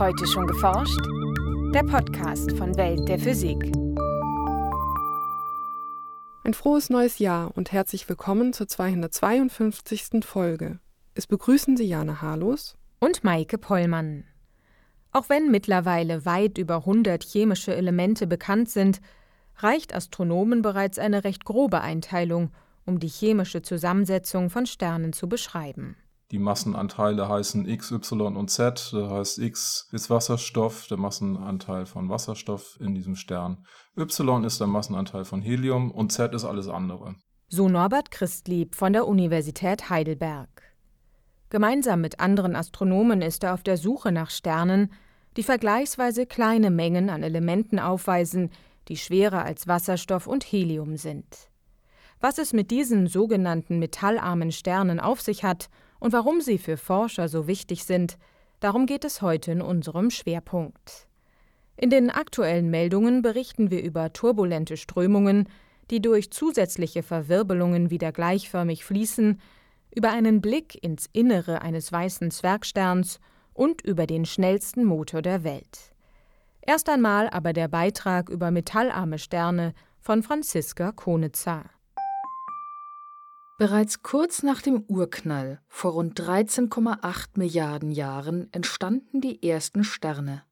Heute schon geforscht? Der Podcast von Welt der Physik. Ein frohes neues Jahr und herzlich willkommen zur 252. Folge. Es begrüßen Sie Jana Harlos und Maike Pollmann. Auch wenn mittlerweile weit über 100 chemische Elemente bekannt sind, reicht Astronomen bereits eine recht grobe Einteilung, um die chemische Zusammensetzung von Sternen zu beschreiben. Die Massenanteile heißen X, Y und Z. Das heißt, X ist Wasserstoff, der Massenanteil von Wasserstoff in diesem Stern. Y ist der Massenanteil von Helium und Z ist alles andere. So Norbert Christlieb von der Universität Heidelberg. Gemeinsam mit anderen Astronomen ist er auf der Suche nach Sternen, die vergleichsweise kleine Mengen an Elementen aufweisen, die schwerer als Wasserstoff und Helium sind. Was es mit diesen sogenannten metallarmen Sternen auf sich hat und warum sie für Forscher so wichtig sind, darum geht es heute in unserem Schwerpunkt. In den aktuellen Meldungen berichten wir über turbulente Strömungen, die durch zusätzliche Verwirbelungen wieder gleichförmig fließen, über einen Blick ins Innere eines weißen Zwergsterns und über den schnellsten Motor der Welt. Erst einmal aber der Beitrag über metallarme Sterne von Franziska Konitzer. Bereits kurz nach dem Urknall vor rund 13,8 Milliarden Jahren entstanden die ersten Sterne.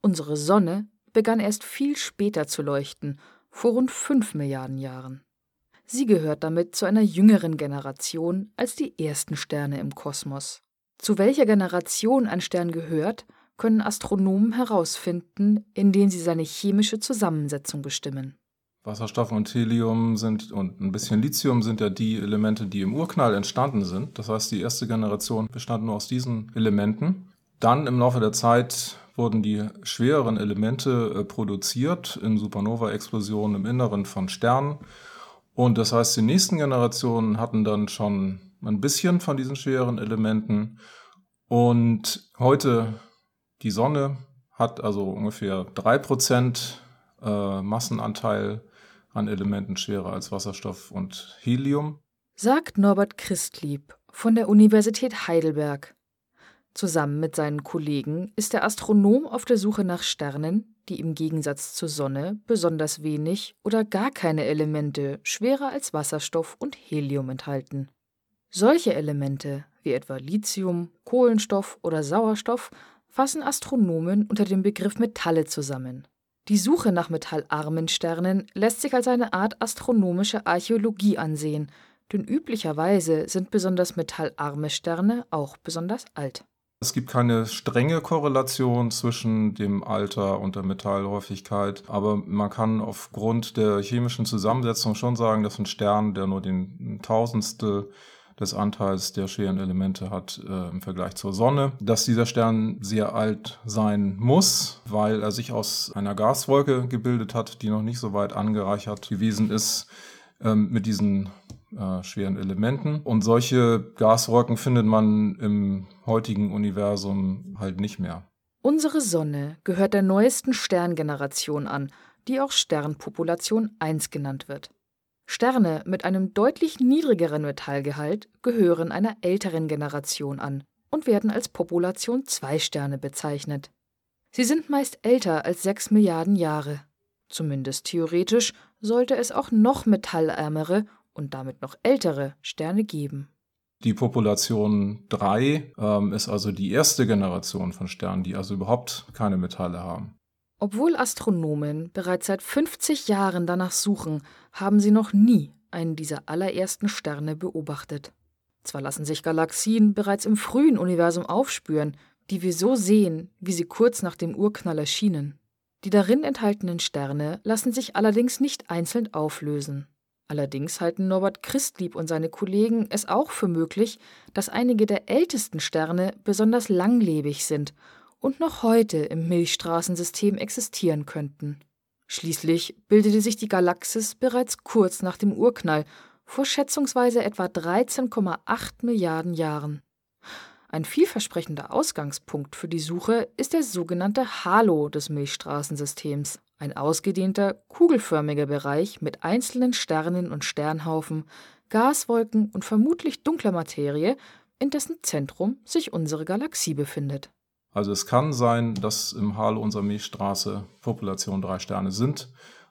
Unsere Sonne begann erst viel später zu leuchten, vor rund 5 Milliarden Jahren. Sie gehört damit zu einer jüngeren Generation als die ersten Sterne im Kosmos. Zu welcher Generation ein Stern gehört, können Astronomen herausfinden, indem sie seine chemische Zusammensetzung bestimmen. Wasserstoff und Helium sind und ein bisschen Lithium sind ja die Elemente, die im Urknall entstanden sind. Das heißt, die erste Generation bestand nur aus diesen Elementen. Dann im Laufe der Zeit wurden die schwereren Elemente äh, produziert in Supernova-Explosionen im Inneren von Sternen. Und das heißt, die nächsten Generationen hatten dann schon ein bisschen von diesen schweren Elementen. Und heute die Sonne hat also ungefähr 3% äh, Massenanteil an Elementen schwerer als Wasserstoff und Helium. Sagt Norbert Christlieb von der Universität Heidelberg. Zusammen mit seinen Kollegen ist der Astronom auf der Suche nach Sternen, die im Gegensatz zur Sonne besonders wenig oder gar keine Elemente schwerer als Wasserstoff und Helium enthalten. Solche Elemente wie etwa Lithium, Kohlenstoff oder Sauerstoff fassen Astronomen unter dem Begriff Metalle zusammen. Die Suche nach metallarmen Sternen lässt sich als eine Art astronomische Archäologie ansehen, denn üblicherweise sind besonders metallarme Sterne auch besonders alt. Es gibt keine strenge Korrelation zwischen dem Alter und der Metallhäufigkeit, aber man kann aufgrund der chemischen Zusammensetzung schon sagen, dass ein Stern, der nur den Tausendstel des Anteils der schweren Elemente hat äh, im Vergleich zur Sonne, dass dieser Stern sehr alt sein muss, weil er sich aus einer Gaswolke gebildet hat, die noch nicht so weit angereichert gewesen ist ähm, mit diesen äh, schweren Elementen. Und solche Gaswolken findet man im heutigen Universum halt nicht mehr. Unsere Sonne gehört der neuesten Sterngeneration an, die auch Sternpopulation 1 genannt wird. Sterne mit einem deutlich niedrigeren Metallgehalt gehören einer älteren Generation an und werden als Population 2 Sterne bezeichnet. Sie sind meist älter als 6 Milliarden Jahre. Zumindest theoretisch sollte es auch noch metallärmere und damit noch ältere Sterne geben. Die Population 3 ähm, ist also die erste Generation von Sternen, die also überhaupt keine Metalle haben. Obwohl Astronomen bereits seit 50 Jahren danach suchen, haben sie noch nie einen dieser allerersten Sterne beobachtet. Zwar lassen sich Galaxien bereits im frühen Universum aufspüren, die wir so sehen, wie sie kurz nach dem Urknall erschienen. Die darin enthaltenen Sterne lassen sich allerdings nicht einzeln auflösen. Allerdings halten Norbert Christlieb und seine Kollegen es auch für möglich, dass einige der ältesten Sterne besonders langlebig sind und noch heute im Milchstraßensystem existieren könnten. Schließlich bildete sich die Galaxis bereits kurz nach dem Urknall, vor schätzungsweise etwa 13,8 Milliarden Jahren. Ein vielversprechender Ausgangspunkt für die Suche ist der sogenannte Halo des Milchstraßensystems, ein ausgedehnter, kugelförmiger Bereich mit einzelnen Sternen und Sternhaufen, Gaswolken und vermutlich dunkler Materie, in dessen Zentrum sich unsere Galaxie befindet. Also es kann sein, dass im Halo unserer Milchstraße Population drei Sterne sind,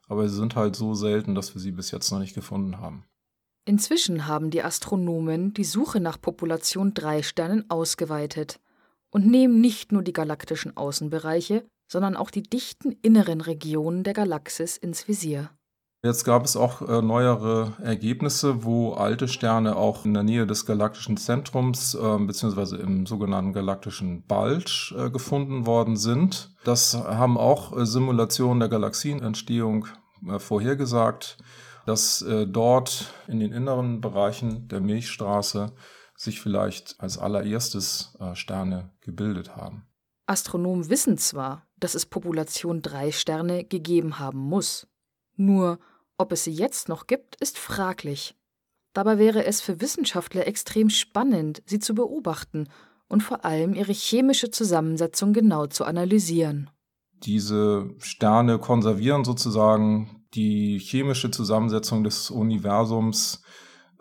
aber sie sind halt so selten, dass wir sie bis jetzt noch nicht gefunden haben. Inzwischen haben die Astronomen die Suche nach Population drei Sternen ausgeweitet und nehmen nicht nur die galaktischen Außenbereiche, sondern auch die dichten inneren Regionen der Galaxis ins Visier. Jetzt gab es auch äh, neuere Ergebnisse, wo alte Sterne auch in der Nähe des galaktischen Zentrums äh, beziehungsweise im sogenannten galaktischen Bulge äh, gefunden worden sind. Das haben auch äh, Simulationen der Galaxienentstehung äh, vorhergesagt, dass äh, dort in den inneren Bereichen der Milchstraße sich vielleicht als allererstes Sterne gebildet haben. Astronomen wissen zwar, dass es Population 3 Sterne gegeben haben muss. Nur ob es sie jetzt noch gibt, ist fraglich. Dabei wäre es für Wissenschaftler extrem spannend, sie zu beobachten und vor allem ihre chemische Zusammensetzung genau zu analysieren. Diese Sterne konservieren sozusagen die chemische Zusammensetzung des Universums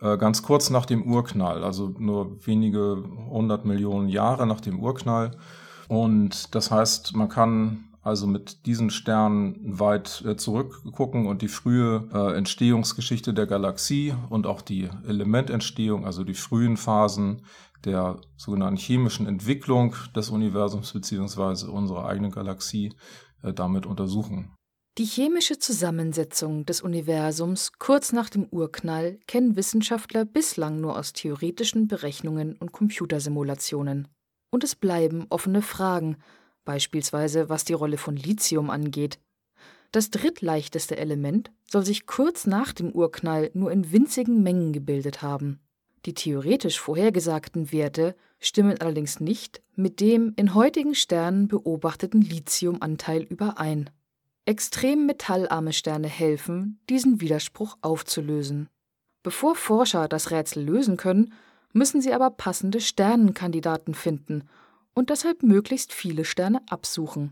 äh, ganz kurz nach dem Urknall, also nur wenige hundert Millionen Jahre nach dem Urknall. Und das heißt, man kann also mit diesen Sternen weit äh, zurückgucken und die frühe äh, Entstehungsgeschichte der Galaxie und auch die Elemententstehung, also die frühen Phasen der sogenannten chemischen Entwicklung des Universums beziehungsweise unserer eigenen Galaxie äh, damit untersuchen. Die chemische Zusammensetzung des Universums kurz nach dem Urknall kennen Wissenschaftler bislang nur aus theoretischen Berechnungen und Computersimulationen. Und es bleiben offene Fragen, beispielsweise was die Rolle von Lithium angeht. Das drittleichteste Element soll sich kurz nach dem Urknall nur in winzigen Mengen gebildet haben. Die theoretisch vorhergesagten Werte stimmen allerdings nicht mit dem in heutigen Sternen beobachteten Lithiumanteil überein. Extrem metallarme Sterne helfen, diesen Widerspruch aufzulösen. Bevor Forscher das Rätsel lösen können, müssen sie aber passende Sternenkandidaten finden und deshalb möglichst viele Sterne absuchen.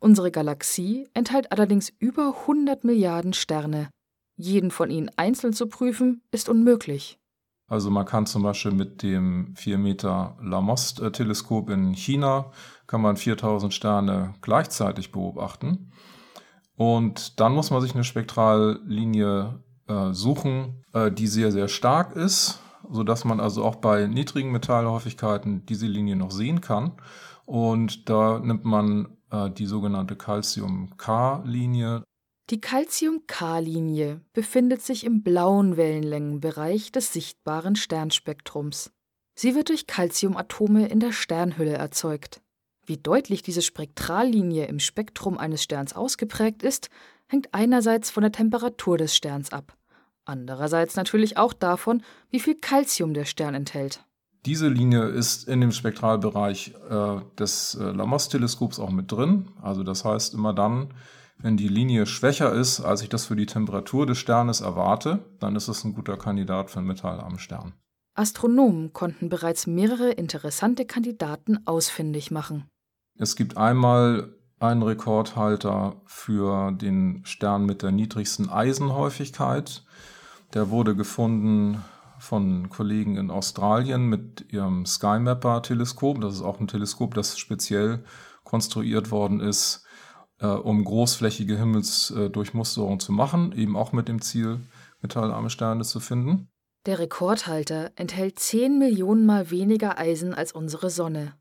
Unsere Galaxie enthält allerdings über 100 Milliarden Sterne. Jeden von ihnen einzeln zu prüfen, ist unmöglich. Also man kann zum Beispiel mit dem 4 Meter Lamost-Teleskop in China kann man 4000 Sterne gleichzeitig beobachten. Und dann muss man sich eine Spektrallinie äh, suchen, äh, die sehr, sehr stark ist sodass man also auch bei niedrigen Metallhäufigkeiten diese Linie noch sehen kann. Und da nimmt man äh, die sogenannte Calcium-K-Linie. Die Calcium-K-Linie befindet sich im blauen Wellenlängenbereich des sichtbaren Sternspektrums. Sie wird durch Calciumatome in der Sternhülle erzeugt. Wie deutlich diese Spektrallinie im Spektrum eines Sterns ausgeprägt ist, hängt einerseits von der Temperatur des Sterns ab. Andererseits natürlich auch davon, wie viel Calcium der Stern enthält. Diese Linie ist in dem Spektralbereich äh, des äh, Lamos-Teleskops auch mit drin. Also das heißt immer dann, wenn die Linie schwächer ist, als ich das für die Temperatur des Sternes erwarte, dann ist es ein guter Kandidat für einen metallarmen Stern. Astronomen konnten bereits mehrere interessante Kandidaten ausfindig machen. Es gibt einmal einen Rekordhalter für den Stern mit der niedrigsten Eisenhäufigkeit. Der wurde gefunden von Kollegen in Australien mit ihrem SkyMapper-Teleskop. Das ist auch ein Teleskop, das speziell konstruiert worden ist, äh, um großflächige Himmelsdurchmusterung zu machen, eben auch mit dem Ziel, metallarme Sterne zu finden. Der Rekordhalter enthält 10 Millionen Mal weniger Eisen als unsere Sonne.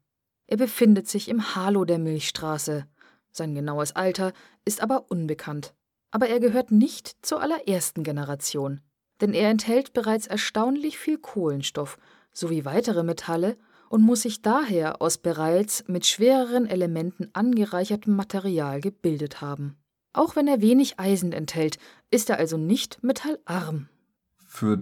Er befindet sich im Halo der Milchstraße. Sein genaues Alter ist aber unbekannt. Aber er gehört nicht zur allerersten Generation denn er enthält bereits erstaunlich viel Kohlenstoff sowie weitere Metalle und muss sich daher aus bereits mit schwereren Elementen angereichertem Material gebildet haben. Auch wenn er wenig Eisen enthält, ist er also nicht metallarm. Für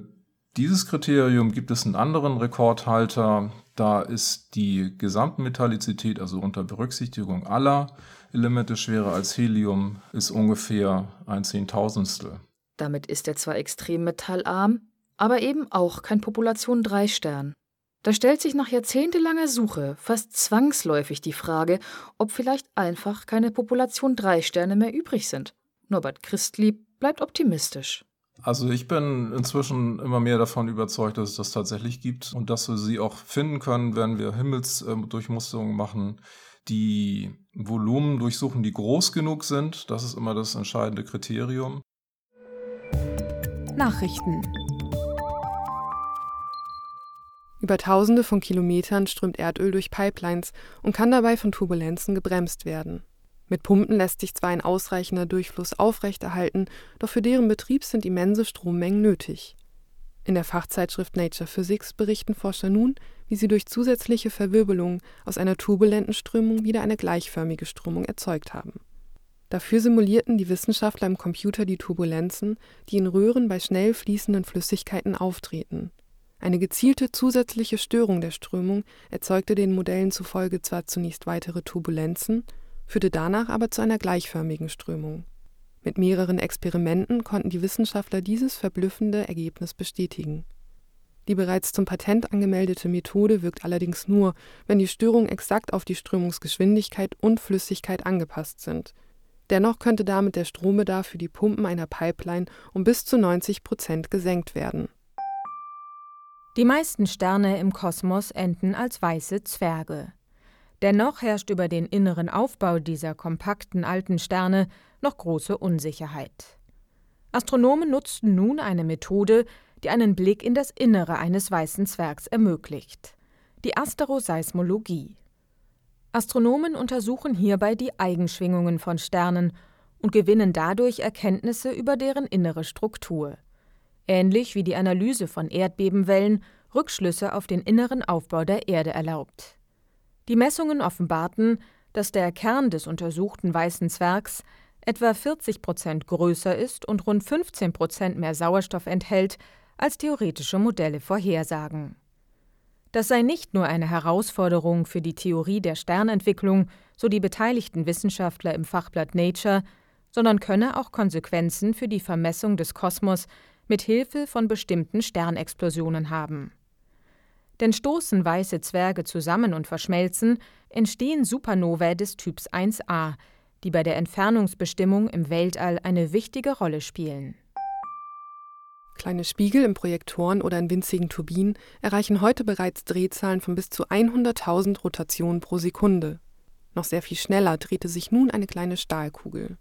dieses Kriterium gibt es einen anderen Rekordhalter. Da ist die Gesamtmetallizität, also unter Berücksichtigung aller Elemente schwerer als Helium, ist ungefähr ein Zehntausendstel. Damit ist er zwar extrem metallarm, aber eben auch kein Population 3 Stern. Da stellt sich nach jahrzehntelanger Suche fast zwangsläufig die Frage, ob vielleicht einfach keine Population 3 Sterne mehr übrig sind. Norbert Christlieb bleibt optimistisch. Also ich bin inzwischen immer mehr davon überzeugt, dass es das tatsächlich gibt und dass wir sie auch finden können, wenn wir Himmelsdurchmusterungen machen, die Volumen durchsuchen, die groß genug sind. Das ist immer das entscheidende Kriterium. Nachrichten über Tausende von Kilometern strömt Erdöl durch Pipelines und kann dabei von Turbulenzen gebremst werden. Mit Pumpen lässt sich zwar ein ausreichender Durchfluss aufrechterhalten, doch für deren Betrieb sind immense Strommengen nötig. In der Fachzeitschrift Nature Physics berichten Forscher nun, wie sie durch zusätzliche Verwirbelungen aus einer turbulenten Strömung wieder eine gleichförmige Strömung erzeugt haben. Dafür simulierten die Wissenschaftler im Computer die Turbulenzen, die in Röhren bei schnell fließenden Flüssigkeiten auftreten eine gezielte zusätzliche Störung der Strömung erzeugte den Modellen zufolge zwar zunächst weitere Turbulenzen, führte danach aber zu einer gleichförmigen Strömung. Mit mehreren Experimenten konnten die Wissenschaftler dieses verblüffende Ergebnis bestätigen. Die bereits zum Patent angemeldete Methode wirkt allerdings nur, wenn die Störungen exakt auf die Strömungsgeschwindigkeit und Flüssigkeit angepasst sind. Dennoch könnte damit der Strombedarf für die Pumpen einer Pipeline um bis zu 90 Prozent gesenkt werden die meisten Sterne im Kosmos enden als weiße Zwerge. Dennoch herrscht über den inneren Aufbau dieser kompakten alten Sterne noch große Unsicherheit. Astronomen nutzten nun eine Methode, die einen Blick in das Innere eines weißen Zwergs ermöglicht: die Asteroseismologie. Astronomen untersuchen hierbei die Eigenschwingungen von Sternen und gewinnen dadurch Erkenntnisse über deren innere Struktur ähnlich wie die Analyse von Erdbebenwellen Rückschlüsse auf den inneren Aufbau der Erde erlaubt. Die Messungen offenbarten, dass der Kern des untersuchten weißen Zwergs etwa 40 Prozent größer ist und rund 15 Prozent mehr Sauerstoff enthält, als theoretische Modelle vorhersagen. Das sei nicht nur eine Herausforderung für die Theorie der Sternentwicklung, so die beteiligten Wissenschaftler im Fachblatt Nature, sondern könne auch Konsequenzen für die Vermessung des Kosmos mit Hilfe von bestimmten Sternexplosionen haben. Denn stoßen weiße Zwerge zusammen und verschmelzen, entstehen Supernovae des Typs 1a, die bei der Entfernungsbestimmung im Weltall eine wichtige Rolle spielen. Kleine Spiegel in Projektoren oder in winzigen Turbinen erreichen heute bereits Drehzahlen von bis zu 100.000 Rotationen pro Sekunde. Noch sehr viel schneller drehte sich nun eine kleine Stahlkugel.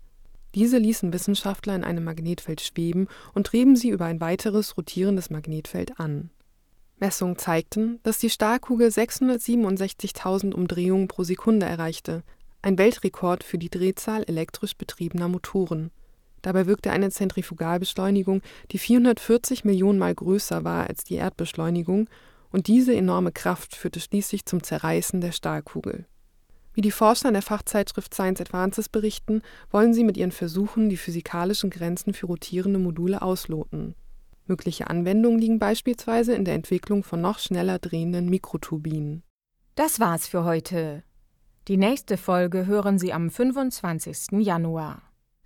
Diese ließen Wissenschaftler in einem Magnetfeld schweben und trieben sie über ein weiteres rotierendes Magnetfeld an. Messungen zeigten, dass die Stahlkugel 667.000 Umdrehungen pro Sekunde erreichte, ein Weltrekord für die Drehzahl elektrisch betriebener Motoren. Dabei wirkte eine Zentrifugalbeschleunigung, die 440 Millionen Mal größer war als die Erdbeschleunigung, und diese enorme Kraft führte schließlich zum Zerreißen der Stahlkugel. Wie die Forscher in der Fachzeitschrift Science Advances berichten, wollen sie mit ihren Versuchen die physikalischen Grenzen für rotierende Module ausloten. Mögliche Anwendungen liegen beispielsweise in der Entwicklung von noch schneller drehenden Mikroturbinen. Das war's für heute. Die nächste Folge hören Sie am 25. Januar.